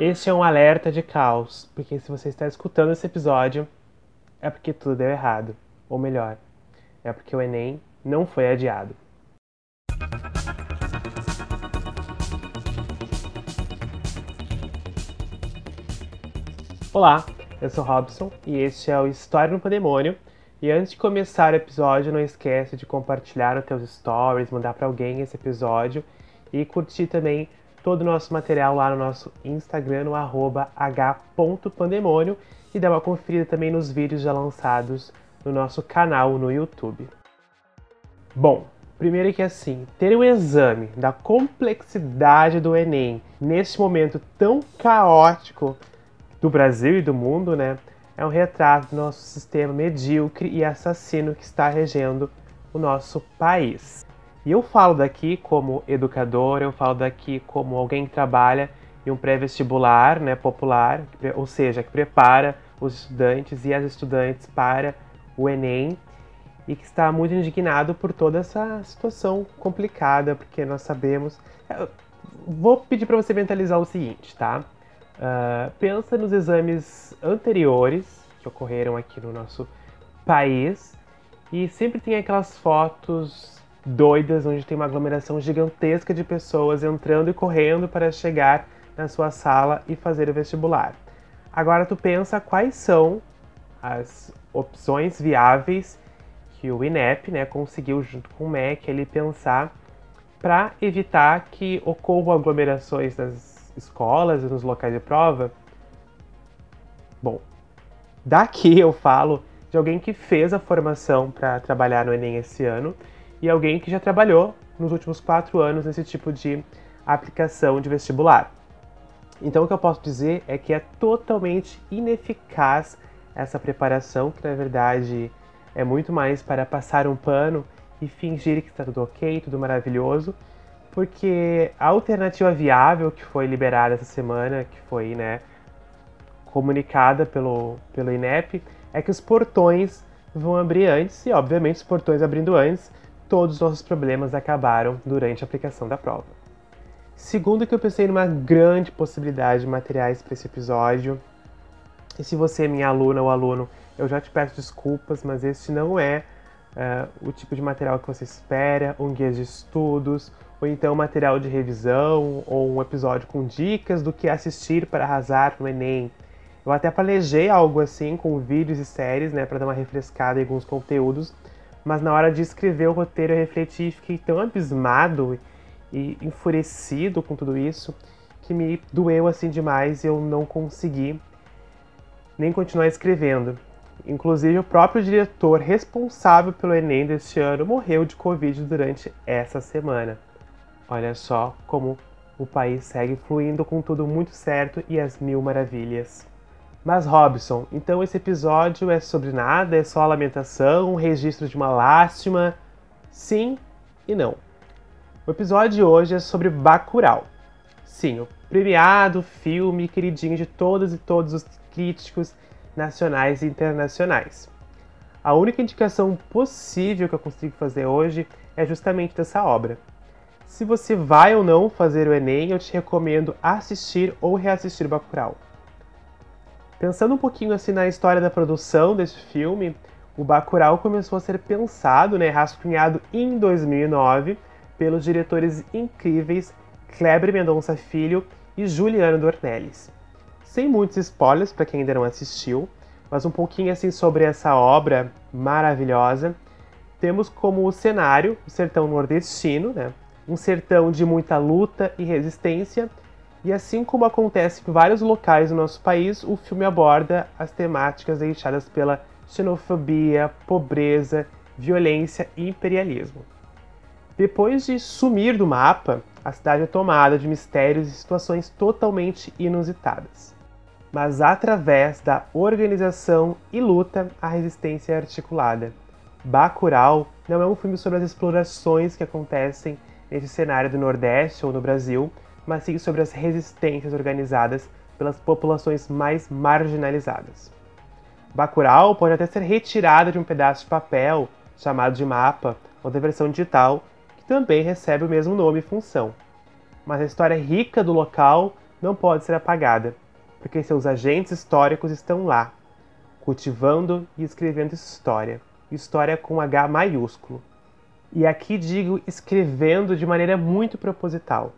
Este é um alerta de caos, porque se você está escutando esse episódio, é porque tudo deu errado. Ou melhor, é porque o Enem não foi adiado. Olá, eu sou Robson e este é o História no Pandemônio. E antes de começar o episódio, não esquece de compartilhar nos teus stories, mandar para alguém esse episódio e curtir também todo o nosso material lá no nosso Instagram, no h.pandemônio, e dar uma conferida também nos vídeos já lançados no nosso canal no YouTube. Bom, primeiro é que assim, ter um exame da complexidade do Enem nesse momento tão caótico do Brasil e do mundo, né, é um retrato do nosso sistema medíocre e assassino que está regendo o nosso país. E eu falo daqui como educador, eu falo daqui como alguém que trabalha em um pré-vestibular né, popular, ou seja, que prepara os estudantes e as estudantes para o Enem e que está muito indignado por toda essa situação complicada, porque nós sabemos. Eu vou pedir para você mentalizar o seguinte, tá? Uh, pensa nos exames anteriores que ocorreram aqui no nosso país e sempre tem aquelas fotos doidas, onde tem uma aglomeração gigantesca de pessoas entrando e correndo para chegar na sua sala e fazer o vestibular. Agora tu pensa quais são as opções viáveis que o INEP né, conseguiu junto com o MEC ele pensar para evitar que ocorram aglomerações nas escolas e nos locais de prova. Bom, daqui eu falo de alguém que fez a formação para trabalhar no Enem esse ano e alguém que já trabalhou nos últimos quatro anos nesse tipo de aplicação de vestibular. Então, o que eu posso dizer é que é totalmente ineficaz essa preparação, que na verdade é muito mais para passar um pano e fingir que está tudo ok, tudo maravilhoso, porque a alternativa viável que foi liberada essa semana, que foi né, comunicada pelo, pelo INEP, é que os portões vão abrir antes, e obviamente os portões abrindo antes todos os nossos problemas acabaram durante a aplicação da prova. Segundo que eu pensei numa grande possibilidade de materiais para esse episódio. E se você é minha aluna ou aluno, eu já te peço desculpas, mas este não é uh, o tipo de material que você espera, um guia de estudos, ou então material de revisão, ou um episódio com dicas do que assistir para arrasar no Enem. Eu até planejei algo assim com vídeos e séries, né, para dar uma refrescada em alguns conteúdos, mas na hora de escrever o roteiro eu refleti e fiquei tão abismado e enfurecido com tudo isso que me doeu assim demais e eu não consegui nem continuar escrevendo. Inclusive, o próprio diretor responsável pelo Enem deste ano morreu de Covid durante essa semana. Olha só como o país segue fluindo com tudo muito certo e as mil maravilhas. Mas Robson, então esse episódio é sobre nada? É só lamentação, um registro de uma lástima? Sim e não. O episódio de hoje é sobre Bacurau. Sim, o premiado filme queridinho de todos e todos os críticos nacionais e internacionais. A única indicação possível que eu consigo fazer hoje é justamente dessa obra. Se você vai ou não fazer o Enem, eu te recomendo assistir ou reassistir Bacurau. Pensando um pouquinho assim na história da produção desse filme, o Bacurau começou a ser pensado, né, rascunhado em 2009 pelos diretores incríveis Kleber Mendonça Filho e Juliano Dornelles. Sem muitos spoilers para quem ainda não assistiu, mas um pouquinho assim sobre essa obra maravilhosa, temos como cenário o sertão nordestino, né? um sertão de muita luta e resistência, e assim como acontece em vários locais do nosso país, o filme aborda as temáticas deixadas pela xenofobia, pobreza, violência e imperialismo. Depois de sumir do mapa, a cidade é tomada de mistérios e situações totalmente inusitadas. Mas através da organização e luta, a resistência é articulada. Bacurau não é um filme sobre as explorações que acontecem nesse cenário do Nordeste ou no Brasil, mas sim sobre as resistências organizadas pelas populações mais marginalizadas. Bacurau pode até ser retirada de um pedaço de papel, chamado de mapa, ou da versão digital, que também recebe o mesmo nome e função. Mas a história rica do local não pode ser apagada, porque seus agentes históricos estão lá, cultivando e escrevendo história. História com H maiúsculo. E aqui digo escrevendo de maneira muito proposital,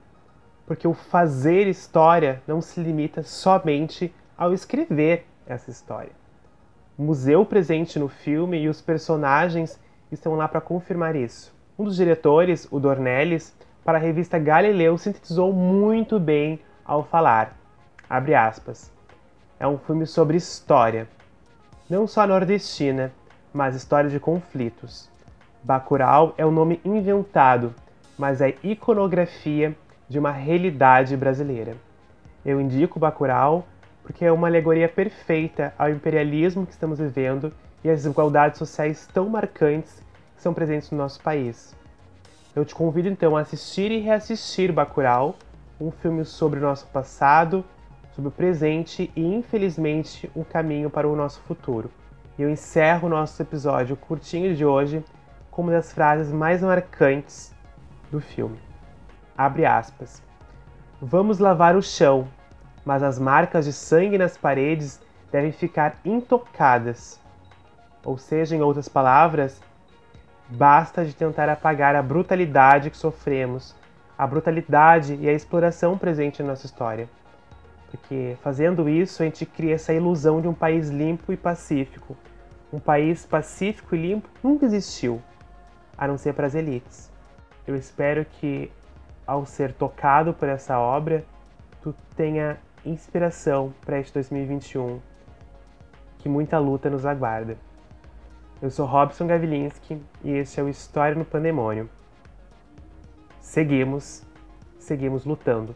porque o fazer história não se limita somente ao escrever essa história. O museu presente no filme e os personagens estão lá para confirmar isso. Um dos diretores, o Dornelles, para a revista Galileu, sintetizou muito bem ao falar. Abre aspas. É um filme sobre história. Não só nordestina, mas história de conflitos. Bacurau é um nome inventado, mas é iconografia de uma realidade brasileira. Eu indico Bacurau porque é uma alegoria perfeita ao imperialismo que estamos vivendo e às desigualdades sociais tão marcantes que são presentes no nosso país. Eu te convido então a assistir e reassistir Bacurau, um filme sobre o nosso passado, sobre o presente e, infelizmente, um caminho para o nosso futuro. E eu encerro o nosso episódio curtinho de hoje com uma das frases mais marcantes do filme. Abre aspas. Vamos lavar o chão, mas as marcas de sangue nas paredes devem ficar intocadas. Ou seja, em outras palavras, basta de tentar apagar a brutalidade que sofremos, a brutalidade e a exploração presente em nossa história. Porque fazendo isso, a gente cria essa ilusão de um país limpo e pacífico. Um país pacífico e limpo nunca existiu, a não ser para as elites. Eu espero que, ao ser tocado por essa obra, tu tenha inspiração para este 2021, que muita luta nos aguarda. Eu sou Robson Gavilinski e este é o História no Pandemônio. Seguimos, seguimos lutando.